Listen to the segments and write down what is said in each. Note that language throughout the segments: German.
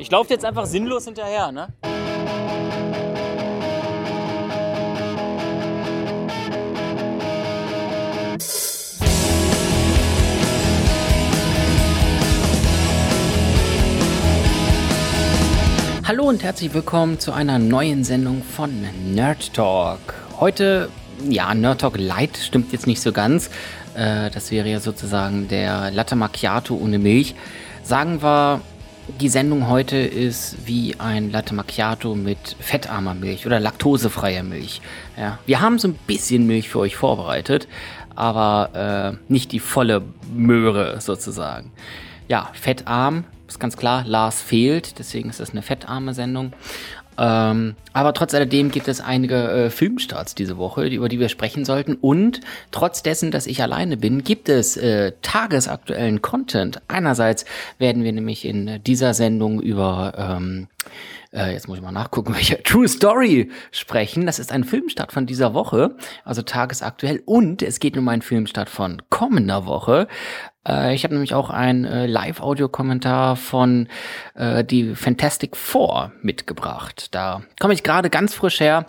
Ich laufe jetzt einfach sinnlos hinterher, ne? Hallo und herzlich willkommen zu einer neuen Sendung von Nerd Talk. Heute, ja, Nerd Talk Light stimmt jetzt nicht so ganz. Äh, das wäre ja sozusagen der Latte Macchiato ohne Milch. Sagen wir, die Sendung heute ist wie ein Latte Macchiato mit fettarmer Milch oder laktosefreier Milch. Ja, wir haben so ein bisschen Milch für euch vorbereitet, aber äh, nicht die volle Möhre sozusagen. Ja, fettarm ist ganz klar, Lars fehlt, deswegen ist das eine fettarme Sendung. Ähm, aber trotz alledem gibt es einige äh, Filmstarts diese Woche, über die wir sprechen sollten. Und trotz dessen, dass ich alleine bin, gibt es äh, tagesaktuellen Content. Einerseits werden wir nämlich in dieser Sendung über ähm, äh, jetzt muss ich mal nachgucken, welche True Story sprechen. Das ist ein Filmstart von dieser Woche, also tagesaktuell. Und es geht um einen Filmstart von kommender Woche. Äh, ich habe nämlich auch ein äh, Live-Audio-Kommentar von äh, die Fantastic Four mitgebracht. Da komme ich gerade ganz frisch her.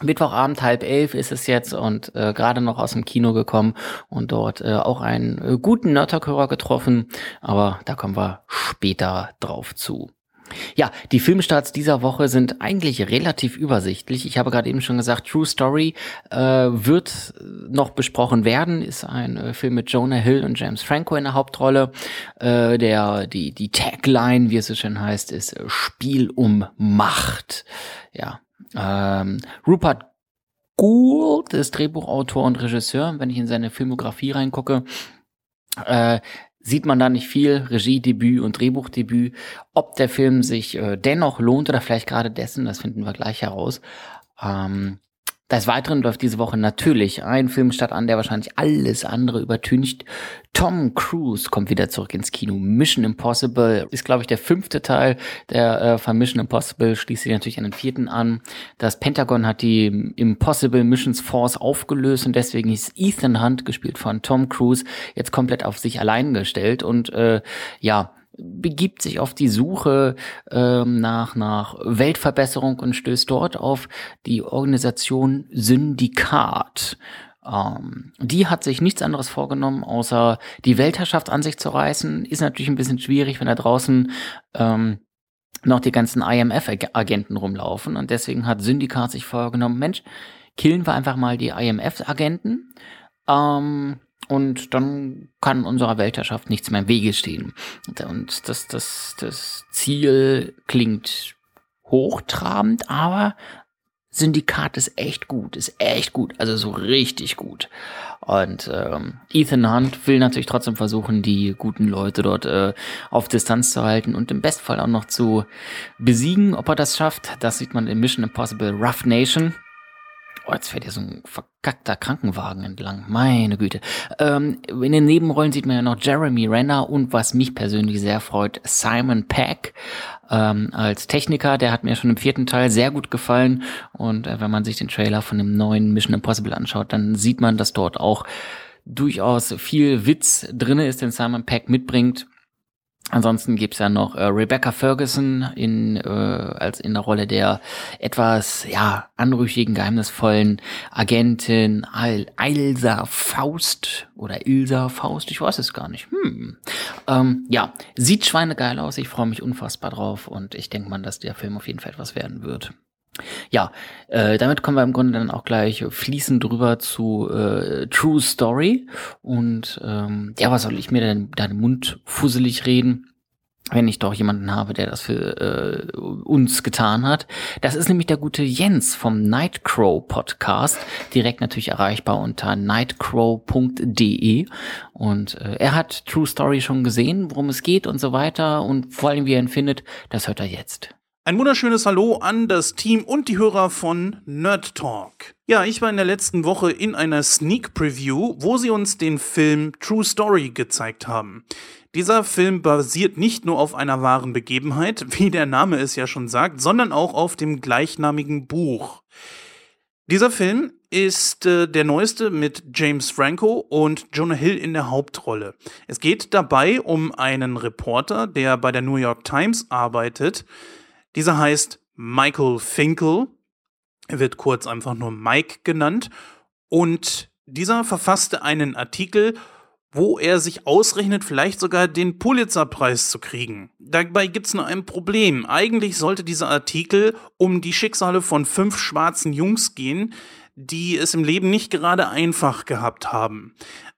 Mittwochabend halb elf ist es jetzt und äh, gerade noch aus dem Kino gekommen und dort äh, auch einen äh, guten Nerdtalk-Hörer getroffen, aber da kommen wir später drauf zu. Ja, die Filmstarts dieser Woche sind eigentlich relativ übersichtlich. Ich habe gerade eben schon gesagt, True Story äh, wird noch besprochen werden. Ist ein äh, Film mit Jonah Hill und James Franco in der Hauptrolle. Äh, der die die Tagline, wie es so schön heißt, ist äh, Spiel um Macht. Ja, ähm, Rupert Gould ist Drehbuchautor und Regisseur. Wenn ich in seine Filmografie reingucke, äh, sieht man da nicht viel, Regiedebüt und Drehbuchdebüt. Ob der Film sich äh, dennoch lohnt oder vielleicht gerade dessen, das finden wir gleich heraus. Ähm, des Weiteren läuft diese Woche natürlich ein Film statt an, der wahrscheinlich alles andere übertüncht. Tom Cruise kommt wieder zurück ins Kino. Mission Impossible ist, glaube ich, der fünfte Teil der äh, von Mission Impossible, schließt sich natürlich an den vierten an. Das Pentagon hat die Impossible Missions Force aufgelöst und deswegen ist Ethan Hunt, gespielt von Tom Cruise, jetzt komplett auf sich allein gestellt und äh, ja, begibt sich auf die Suche ähm, nach, nach Weltverbesserung und stößt dort auf die Organisation Syndikat. Ähm, die hat sich nichts anderes vorgenommen, außer die Weltherrschaft an sich zu reißen. Ist natürlich ein bisschen schwierig, wenn da draußen ähm, noch die ganzen IMF-Agenten rumlaufen. Und deswegen hat Syndikat sich vorgenommen, Mensch, killen wir einfach mal die IMF-Agenten. Ähm, und dann kann unserer Weltherrschaft nichts mehr im Wege stehen. Und das, das, das Ziel klingt hochtrabend, aber Syndikat ist echt gut, ist echt gut, also so richtig gut. Und ähm, Ethan Hunt will natürlich trotzdem versuchen, die guten Leute dort äh, auf Distanz zu halten und im Bestfall auch noch zu besiegen. Ob er das schafft, das sieht man in Mission Impossible Rough Nation. Oh, jetzt fährt hier so ein verkackter Krankenwagen entlang. Meine Güte. Ähm, in den Nebenrollen sieht man ja noch Jeremy Renner und was mich persönlich sehr freut, Simon Peck ähm, als Techniker. Der hat mir schon im vierten Teil sehr gut gefallen. Und äh, wenn man sich den Trailer von dem neuen Mission Impossible anschaut, dann sieht man, dass dort auch durchaus viel Witz drinne ist, den Simon Peck mitbringt. Ansonsten gibt's ja noch äh, Rebecca Ferguson in, äh, als in der Rolle der etwas ja anrüchigen, geheimnisvollen Agentin Al Ilsa Faust oder Ilsa Faust, ich weiß es gar nicht. Hm. Ähm, ja, sieht schweinegeil aus. Ich freue mich unfassbar drauf und ich denke mal, dass der Film auf jeden Fall etwas werden wird. Ja, äh, damit kommen wir im Grunde dann auch gleich fließend drüber zu äh, True Story. Und ähm, ja, was soll ich mir denn da den Mund fusselig reden? wenn ich doch jemanden habe, der das für äh, uns getan hat. Das ist nämlich der gute Jens vom Nightcrow Podcast, direkt natürlich erreichbar unter nightcrow.de und äh, er hat True Story schon gesehen, worum es geht und so weiter und vor allem wie er ihn findet, das hört er jetzt. Ein wunderschönes Hallo an das Team und die Hörer von Nerd Talk. Ja, ich war in der letzten Woche in einer Sneak Preview, wo sie uns den Film True Story gezeigt haben. Dieser Film basiert nicht nur auf einer wahren Begebenheit, wie der Name es ja schon sagt, sondern auch auf dem gleichnamigen Buch. Dieser Film ist äh, der neueste mit James Franco und Jonah Hill in der Hauptrolle. Es geht dabei um einen Reporter, der bei der New York Times arbeitet. Dieser heißt Michael Finkel. Er wird kurz einfach nur Mike genannt. Und dieser verfasste einen Artikel wo er sich ausrechnet, vielleicht sogar den Pulitzerpreis zu kriegen. Dabei gibt es nur ein Problem. Eigentlich sollte dieser Artikel um die Schicksale von fünf schwarzen Jungs gehen, die es im Leben nicht gerade einfach gehabt haben.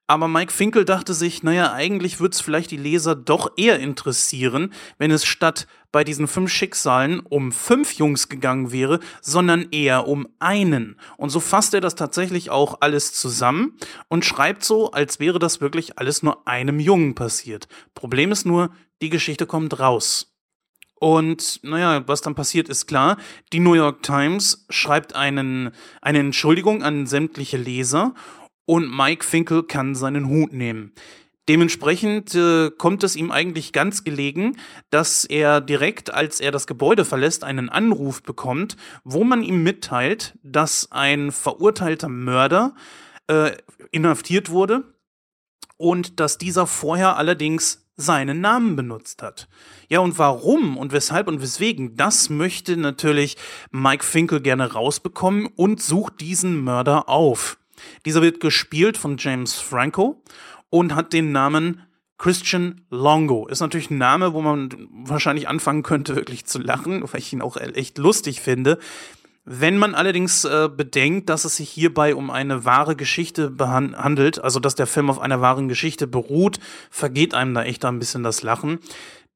Aber Mike Finkel dachte sich, naja, eigentlich würde es vielleicht die Leser doch eher interessieren, wenn es statt bei diesen fünf Schicksalen um fünf Jungs gegangen wäre, sondern eher um einen. Und so fasst er das tatsächlich auch alles zusammen und schreibt so, als wäre das wirklich alles nur einem Jungen passiert. Problem ist nur, die Geschichte kommt raus. Und naja, was dann passiert, ist klar. Die New York Times schreibt einen, eine Entschuldigung an sämtliche Leser und Mike Finkel kann seinen Hut nehmen. Dementsprechend äh, kommt es ihm eigentlich ganz gelegen, dass er direkt, als er das Gebäude verlässt, einen Anruf bekommt, wo man ihm mitteilt, dass ein verurteilter Mörder äh, inhaftiert wurde und dass dieser vorher allerdings seinen Namen benutzt hat. Ja, und warum und weshalb und weswegen, das möchte natürlich Mike Finkel gerne rausbekommen und sucht diesen Mörder auf. Dieser wird gespielt von James Franco und hat den Namen Christian Longo. Ist natürlich ein Name, wo man wahrscheinlich anfangen könnte, wirklich zu lachen, weil ich ihn auch echt lustig finde. Wenn man allerdings äh, bedenkt, dass es sich hierbei um eine wahre Geschichte handelt, also dass der Film auf einer wahren Geschichte beruht, vergeht einem da echt ein bisschen das Lachen.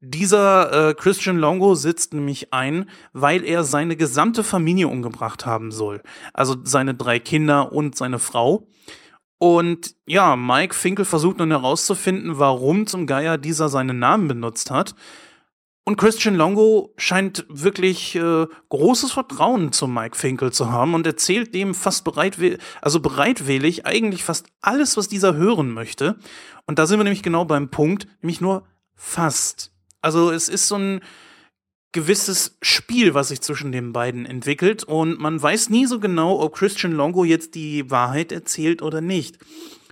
Dieser äh, Christian Longo sitzt nämlich ein, weil er seine gesamte Familie umgebracht haben soll. Also seine drei Kinder und seine Frau. Und ja, Mike Finkel versucht nun herauszufinden, warum zum Geier dieser seinen Namen benutzt hat. Und Christian Longo scheint wirklich äh, großes Vertrauen zu Mike Finkel zu haben und erzählt dem fast bereitwillig, also bereitwillig eigentlich fast alles, was dieser hören möchte. Und da sind wir nämlich genau beim Punkt, nämlich nur fast. Also es ist so ein gewisses Spiel, was sich zwischen den beiden entwickelt und man weiß nie so genau, ob Christian Longo jetzt die Wahrheit erzählt oder nicht.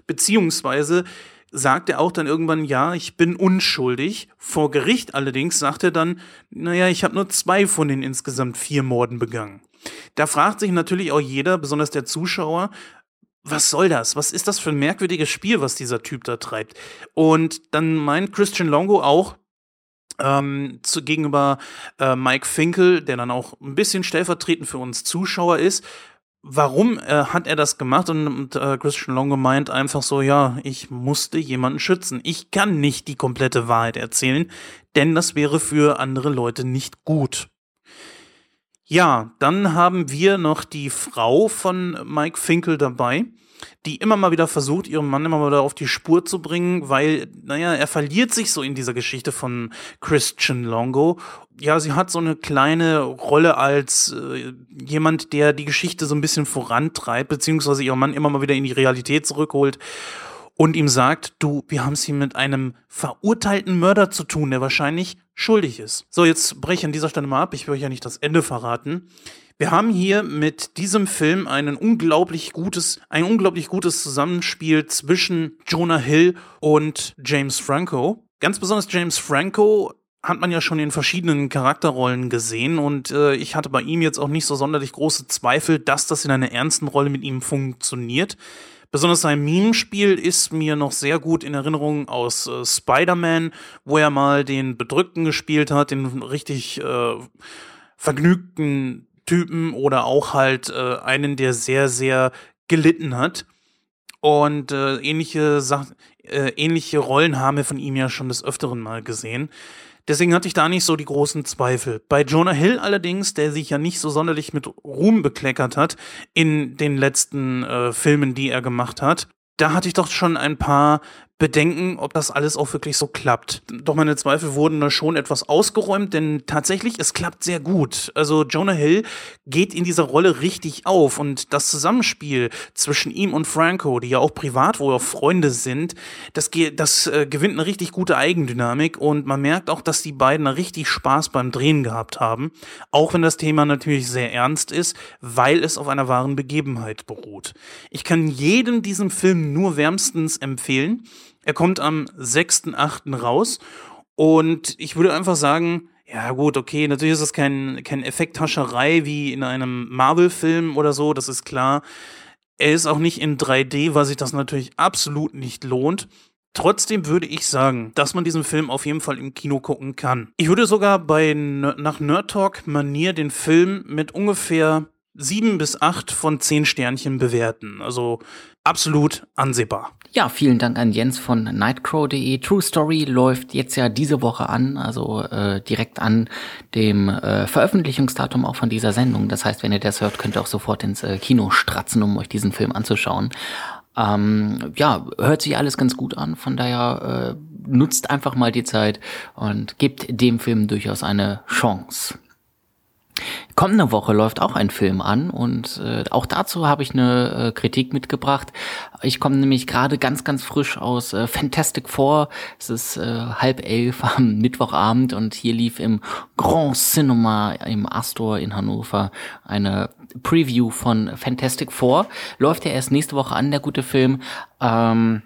Beziehungsweise sagt er auch dann irgendwann, ja, ich bin unschuldig. Vor Gericht allerdings sagt er dann, naja, ich habe nur zwei von den insgesamt vier Morden begangen. Da fragt sich natürlich auch jeder, besonders der Zuschauer, was soll das? Was ist das für ein merkwürdiges Spiel, was dieser Typ da treibt? Und dann meint Christian Longo auch, ähm, zu, gegenüber äh, Mike Finkel, der dann auch ein bisschen stellvertretend für uns Zuschauer ist. Warum äh, hat er das gemacht? Und, und äh, Christian Longo meint einfach so, ja, ich musste jemanden schützen. Ich kann nicht die komplette Wahrheit erzählen, denn das wäre für andere Leute nicht gut. Ja, dann haben wir noch die Frau von Mike Finkel dabei die immer mal wieder versucht, ihren Mann immer mal wieder auf die Spur zu bringen, weil, naja, er verliert sich so in dieser Geschichte von Christian Longo. Ja, sie hat so eine kleine Rolle als äh, jemand, der die Geschichte so ein bisschen vorantreibt, beziehungsweise ihren Mann immer mal wieder in die Realität zurückholt und ihm sagt, du, wir haben es hier mit einem verurteilten Mörder zu tun, der wahrscheinlich schuldig ist. So, jetzt breche ich an dieser Stelle mal ab, ich will euch ja nicht das Ende verraten. Wir haben hier mit diesem Film einen unglaublich gutes, ein unglaublich gutes Zusammenspiel zwischen Jonah Hill und James Franco. Ganz besonders James Franco hat man ja schon in verschiedenen Charakterrollen gesehen und äh, ich hatte bei ihm jetzt auch nicht so sonderlich große Zweifel, dass das in einer ernsten Rolle mit ihm funktioniert. Besonders sein Mimenspiel ist mir noch sehr gut in Erinnerung aus äh, Spider-Man, wo er mal den Bedrückten gespielt hat, den richtig äh, vergnügten Typen oder auch halt äh, einen, der sehr, sehr gelitten hat. Und äh, ähnliche, äh, ähnliche Rollen haben wir von ihm ja schon des Öfteren mal gesehen. Deswegen hatte ich da nicht so die großen Zweifel. Bei Jonah Hill allerdings, der sich ja nicht so sonderlich mit Ruhm bekleckert hat in den letzten äh, Filmen, die er gemacht hat, da hatte ich doch schon ein paar bedenken, ob das alles auch wirklich so klappt. Doch meine Zweifel wurden da schon etwas ausgeräumt, denn tatsächlich, es klappt sehr gut. Also Jonah Hill geht in dieser Rolle richtig auf und das Zusammenspiel zwischen ihm und Franco, die ja auch privat wohl auch Freunde sind, das, das äh, gewinnt eine richtig gute Eigendynamik und man merkt auch, dass die beiden richtig Spaß beim Drehen gehabt haben, auch wenn das Thema natürlich sehr ernst ist, weil es auf einer wahren Begebenheit beruht. Ich kann jedem diesen Film nur wärmstens empfehlen. Er kommt am 6.8. raus und ich würde einfach sagen, ja gut, okay, natürlich ist das kein, kein Effekthascherei wie in einem Marvel-Film oder so, das ist klar. Er ist auch nicht in 3D, weil sich das natürlich absolut nicht lohnt. Trotzdem würde ich sagen, dass man diesen Film auf jeden Fall im Kino gucken kann. Ich würde sogar bei nach Nerd Talk Manier den Film mit ungefähr sieben bis acht von zehn Sternchen bewerten. Also absolut ansehbar. Ja, vielen Dank an Jens von nightcrow.de. True Story läuft jetzt ja diese Woche an, also äh, direkt an dem äh, Veröffentlichungsdatum auch von dieser Sendung. Das heißt, wenn ihr das hört, könnt ihr auch sofort ins äh, Kino stratzen, um euch diesen Film anzuschauen. Ähm, ja, hört sich alles ganz gut an, von daher äh, nutzt einfach mal die Zeit und gebt dem Film durchaus eine Chance. Kommende Woche läuft auch ein Film an und äh, auch dazu habe ich eine äh, Kritik mitgebracht. Ich komme nämlich gerade ganz, ganz frisch aus äh, Fantastic Four. Es ist äh, halb elf am Mittwochabend und hier lief im Grand Cinema im Astor in Hannover eine Preview von Fantastic Four. Läuft ja erst nächste Woche an, der gute Film. Ähm,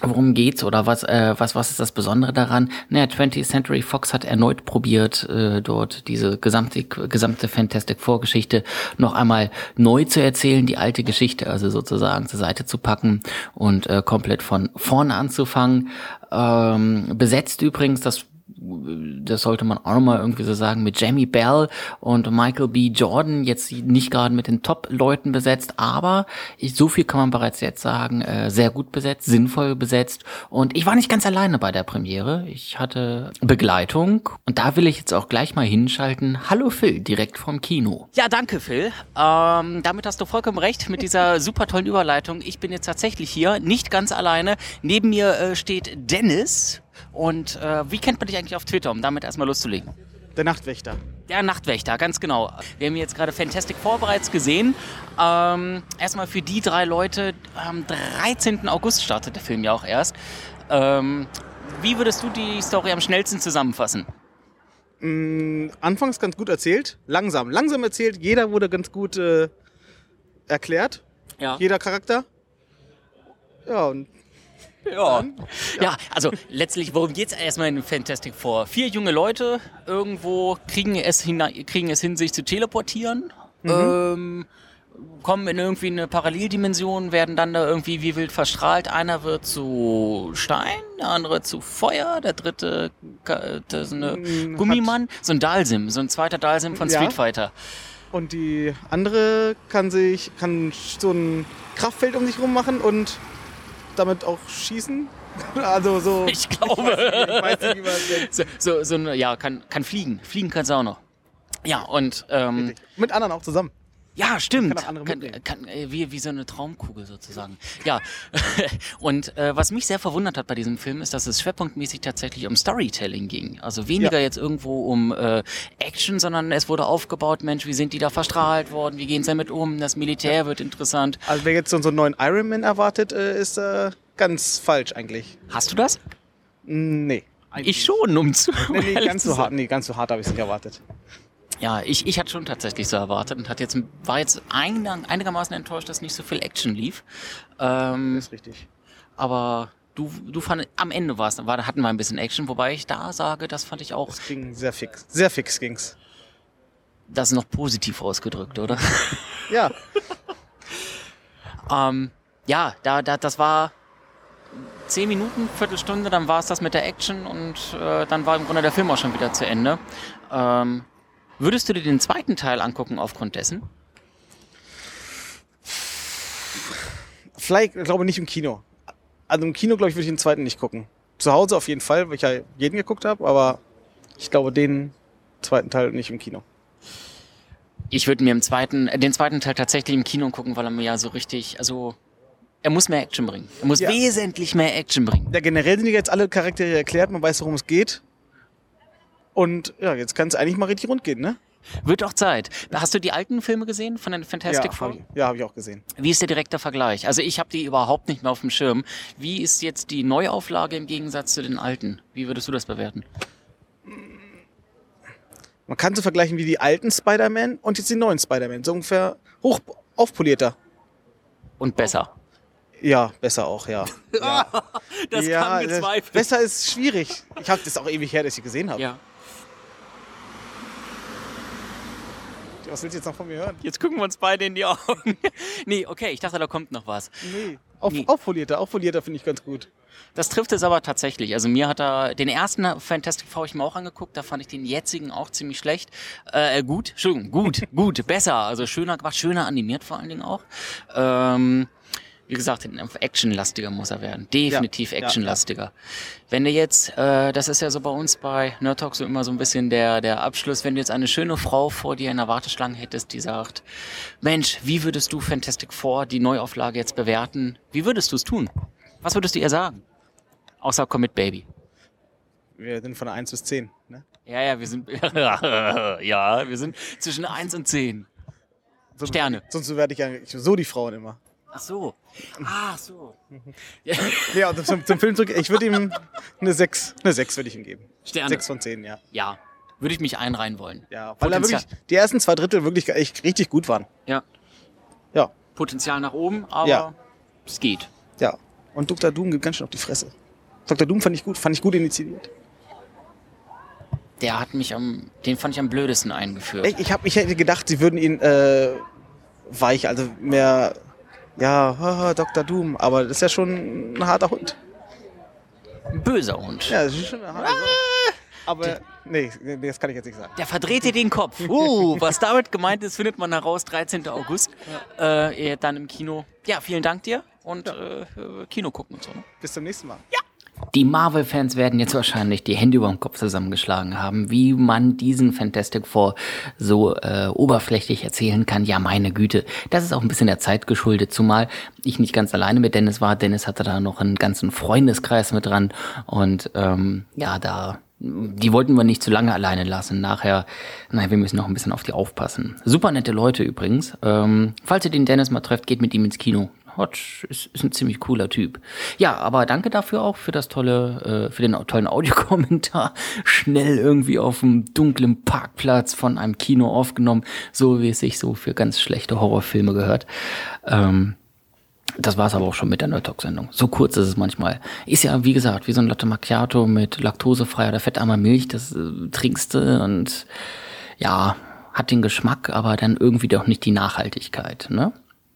Worum geht's oder was, äh, was, was ist das Besondere daran? Naja, 20th Century Fox hat erneut probiert, äh, dort diese gesamte, gesamte Fantastic Vorgeschichte noch einmal neu zu erzählen, die alte Geschichte also sozusagen zur Seite zu packen und äh, komplett von vorne anzufangen. Ähm, besetzt übrigens, das das sollte man auch nochmal irgendwie so sagen, mit Jamie Bell und Michael B. Jordan jetzt nicht gerade mit den Top-Leuten besetzt, aber ich, so viel kann man bereits jetzt sagen, äh, sehr gut besetzt, sinnvoll besetzt und ich war nicht ganz alleine bei der Premiere. Ich hatte Begleitung und da will ich jetzt auch gleich mal hinschalten. Hallo Phil, direkt vom Kino. Ja, danke Phil. Ähm, damit hast du vollkommen recht mit dieser super tollen Überleitung. Ich bin jetzt tatsächlich hier, nicht ganz alleine. Neben mir äh, steht Dennis. Und äh, wie kennt man dich eigentlich auf Twitter, um damit erstmal loszulegen? Der Nachtwächter. Der Nachtwächter, ganz genau. Wir haben jetzt gerade Fantastic Four bereits gesehen. Ähm, erstmal für die drei Leute, am 13. August startet der Film ja auch erst. Ähm, wie würdest du die Story am schnellsten zusammenfassen? Mm, anfangs ganz gut erzählt, langsam. Langsam erzählt, jeder wurde ganz gut äh, erklärt. Ja. Jeder Charakter. Ja, und ja. ja, also letztlich, worum geht es erstmal in Fantastic Four? Vier junge Leute irgendwo kriegen es, hin, kriegen es hin, sich zu teleportieren. Mhm. Ähm, kommen in irgendwie eine Paralleldimension, werden dann da irgendwie wie wild verstrahlt. Einer wird zu Stein, der andere zu Feuer, der dritte das ist eine mhm, Gummimann, so ein Dalsim, so ein zweiter Dalsim von Street ja. Fighter. Und die andere kann sich, kann so ein Kraftfeld um sich rum machen und damit auch schießen? Also so. Ich glaube. Ich weiß nicht, wie man so, so, so, ja, kann, kann fliegen. Fliegen kannst du auch noch. Ja, und. Ähm, Mit anderen auch zusammen. Ja, stimmt. Kann, kann, kann äh, wie, wie so eine Traumkugel sozusagen. Ja, und äh, was mich sehr verwundert hat bei diesem Film ist, dass es schwerpunktmäßig tatsächlich um Storytelling ging. Also weniger ja. jetzt irgendwo um äh, Action, sondern es wurde aufgebaut, Mensch, wie sind die da verstrahlt worden, wie gehen sie damit um, das Militär ja. wird interessant. Also wer jetzt so einen neuen Iron Man erwartet, äh, ist äh, ganz falsch eigentlich. Hast du das? Nee. Ich schon, um zu. Nee, nee, ganz so hart, nee, ganz so hart habe ich es nicht erwartet. Ja, ich, ich hatte schon tatsächlich so erwartet und hat jetzt, war jetzt einigermaßen enttäuscht, dass nicht so viel Action lief. Ähm, das ist richtig. Aber du, du fand, am Ende war's, war, hatten wir ein bisschen Action, wobei ich da sage, das fand ich auch. Es ging sehr fix. Sehr fix ging's. Das ist noch positiv ausgedrückt, oder? Ja. ähm, ja, da, da, das war zehn Minuten, Viertelstunde, dann war es das mit der Action und äh, dann war im Grunde der Film auch schon wieder zu Ende. Ähm, Würdest du dir den zweiten Teil angucken aufgrund dessen? Vielleicht, glaube nicht im Kino. Also im Kino, glaube ich, würde ich den zweiten nicht gucken. Zu Hause auf jeden Fall, weil ich ja jeden geguckt habe, aber ich glaube den zweiten Teil nicht im Kino. Ich würde mir im zweiten, äh, den zweiten Teil tatsächlich im Kino gucken, weil er mir ja so richtig, also Er muss mehr Action bringen. Er muss ja. wesentlich mehr Action bringen. Ja, generell sind jetzt alle Charaktere erklärt, man weiß, worum es geht. Und ja, jetzt kann es eigentlich mal richtig rund gehen, ne? Wird auch Zeit. Hast du die alten Filme gesehen von den Fantastic ja, Four? Hab ich, ja, habe ich auch gesehen. Wie ist der direkte Vergleich? Also ich habe die überhaupt nicht mehr auf dem Schirm. Wie ist jetzt die Neuauflage im Gegensatz zu den alten? Wie würdest du das bewerten? Man kann so vergleichen wie die alten Spider-Man und jetzt die neuen Spider-Man. So ungefähr hoch aufpolierter. Und besser. Ja, besser auch, ja. ja. das ja, kam gezweifelt. Besser ist schwierig. Ich habe das auch ewig her, dass ich sie gesehen habe. Ja. Was willst du jetzt noch von mir hören? Jetzt gucken wir uns beide in die Augen. nee, okay, ich dachte, da kommt noch was. Nee. Auf, nee. Auffolierter, auffolierter finde ich ganz gut. Das trifft es aber tatsächlich. Also mir hat er den ersten Fantastic Four ich mir auch angeguckt, da fand ich den jetzigen auch ziemlich schlecht. Äh, gut, Entschuldigung, gut, gut, besser. Also schöner gemacht, schöner animiert vor allen Dingen auch. Ähm, wie gesagt, actionlastiger muss er werden. Definitiv ja, actionlastiger. Ja, ja. Wenn du jetzt, äh, das ist ja so bei uns bei Nerd Talk so immer so ein bisschen der, der Abschluss, wenn du jetzt eine schöne Frau vor dir in der Warteschlange hättest, die sagt, Mensch, wie würdest du Fantastic Four, die Neuauflage jetzt bewerten? Wie würdest du es tun? Was würdest du ihr sagen? Außer Commit Baby. Wir sind von 1 bis 10, ne? Ja, ja, wir sind, ja, wir sind zwischen 1 und 10. Sterne. Sonst werde ich ja so die Frauen immer. Ach so. Ah, so. ja, zum, zum Film zurück. Ich würde ihm eine 6, eine 6 würde ich ihm geben. Sterne. 6 von 10, ja. Ja. Würde ich mich einreihen wollen. Ja, weil da wirklich die ersten zwei Drittel wirklich echt richtig gut waren. Ja. Ja. Potenzial nach oben, aber ja. es geht. Ja. Und Dr. Doom gibt ganz schön auf die Fresse. Dr. Doom fand ich gut, fand ich gut initiiert. Der hat mich am, den fand ich am blödesten eingeführt. Ich, ich, hab, ich hätte gedacht, sie würden ihn äh, weich, also mehr ja, haha, Dr. Doom, aber das ist ja schon ein harter Hund. Ein böser Hund. Ja, das ist schon ein harter Hund. Aber nee, das kann ich jetzt nicht sagen. Der verdreht dir den Kopf. Uh, was damit gemeint ist, findet man heraus 13. August. Ja. Äh, dann im Kino. Ja, vielen Dank dir und ja. äh, Kino gucken und so. Ne? Bis zum nächsten Mal. Ja. Die Marvel-Fans werden jetzt wahrscheinlich die Hände über den Kopf zusammengeschlagen haben, wie man diesen Fantastic Four so äh, oberflächlich erzählen kann. Ja, meine Güte, das ist auch ein bisschen der Zeit geschuldet, zumal ich nicht ganz alleine mit Dennis war. Dennis hatte da noch einen ganzen Freundeskreis mit dran und ähm, ja, da die wollten wir nicht zu lange alleine lassen. Nachher, naja, wir müssen noch ein bisschen auf die aufpassen. Super nette Leute übrigens. Ähm, falls ihr den Dennis mal trefft, geht mit ihm ins Kino. Hodge ist, ist ein ziemlich cooler Typ. Ja, aber danke dafür auch für das tolle, äh, für den tollen Audiokommentar. Schnell irgendwie auf dem dunklen Parkplatz von einem Kino aufgenommen, so wie es sich so für ganz schlechte Horrorfilme gehört. Ähm, das war es aber auch schon mit der Nerd Talk-Sendung. So kurz ist es manchmal. Ist ja, wie gesagt, wie so ein Latte Macchiato mit laktosefreier oder fettarmer Milch. Das äh, trinkst du und ja, hat den Geschmack, aber dann irgendwie doch nicht die Nachhaltigkeit. Ne?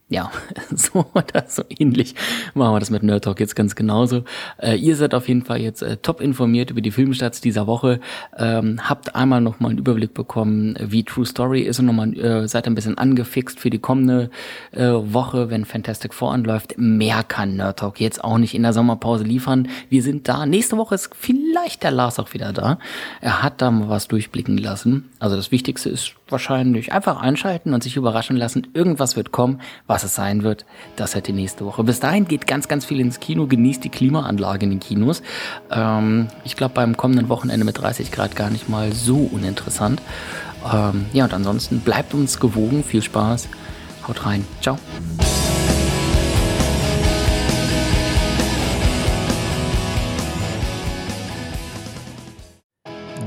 Ja, so oder so ähnlich machen wir das mit Nerd Talk jetzt ganz genauso. Äh, ihr seid auf jeden Fall jetzt äh, top informiert über die Filmstarts dieser Woche. Ähm, habt einmal nochmal einen Überblick bekommen, wie True Story ist und nochmal äh, seid ein bisschen angefixt für die kommende äh, Woche, wenn Fantastic Four anläuft. Mehr kann Nerd Talk jetzt auch nicht in der Sommerpause liefern. Wir sind da. Nächste Woche ist vielleicht der Lars auch wieder da. Er hat da mal was durchblicken lassen. Also das Wichtigste ist wahrscheinlich einfach einschalten und sich überraschen lassen. Irgendwas wird kommen, was es sein wird. Das hätte nächste Woche. Bis dahin geht ganz, ganz viel ins Kino. Genießt die Klimaanlage in den Kinos. Ähm, ich glaube, beim kommenden Wochenende mit 30 Grad gar nicht mal so uninteressant. Ähm, ja, und ansonsten bleibt uns gewogen. Viel Spaß. Haut rein. Ciao.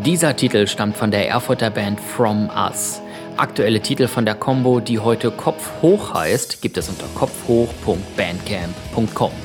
Dieser Titel stammt von der Erfurter Band From Us. Aktuelle Titel von der Combo, die heute Kopf hoch heißt, gibt es unter kopfhoch.bandcamp.com.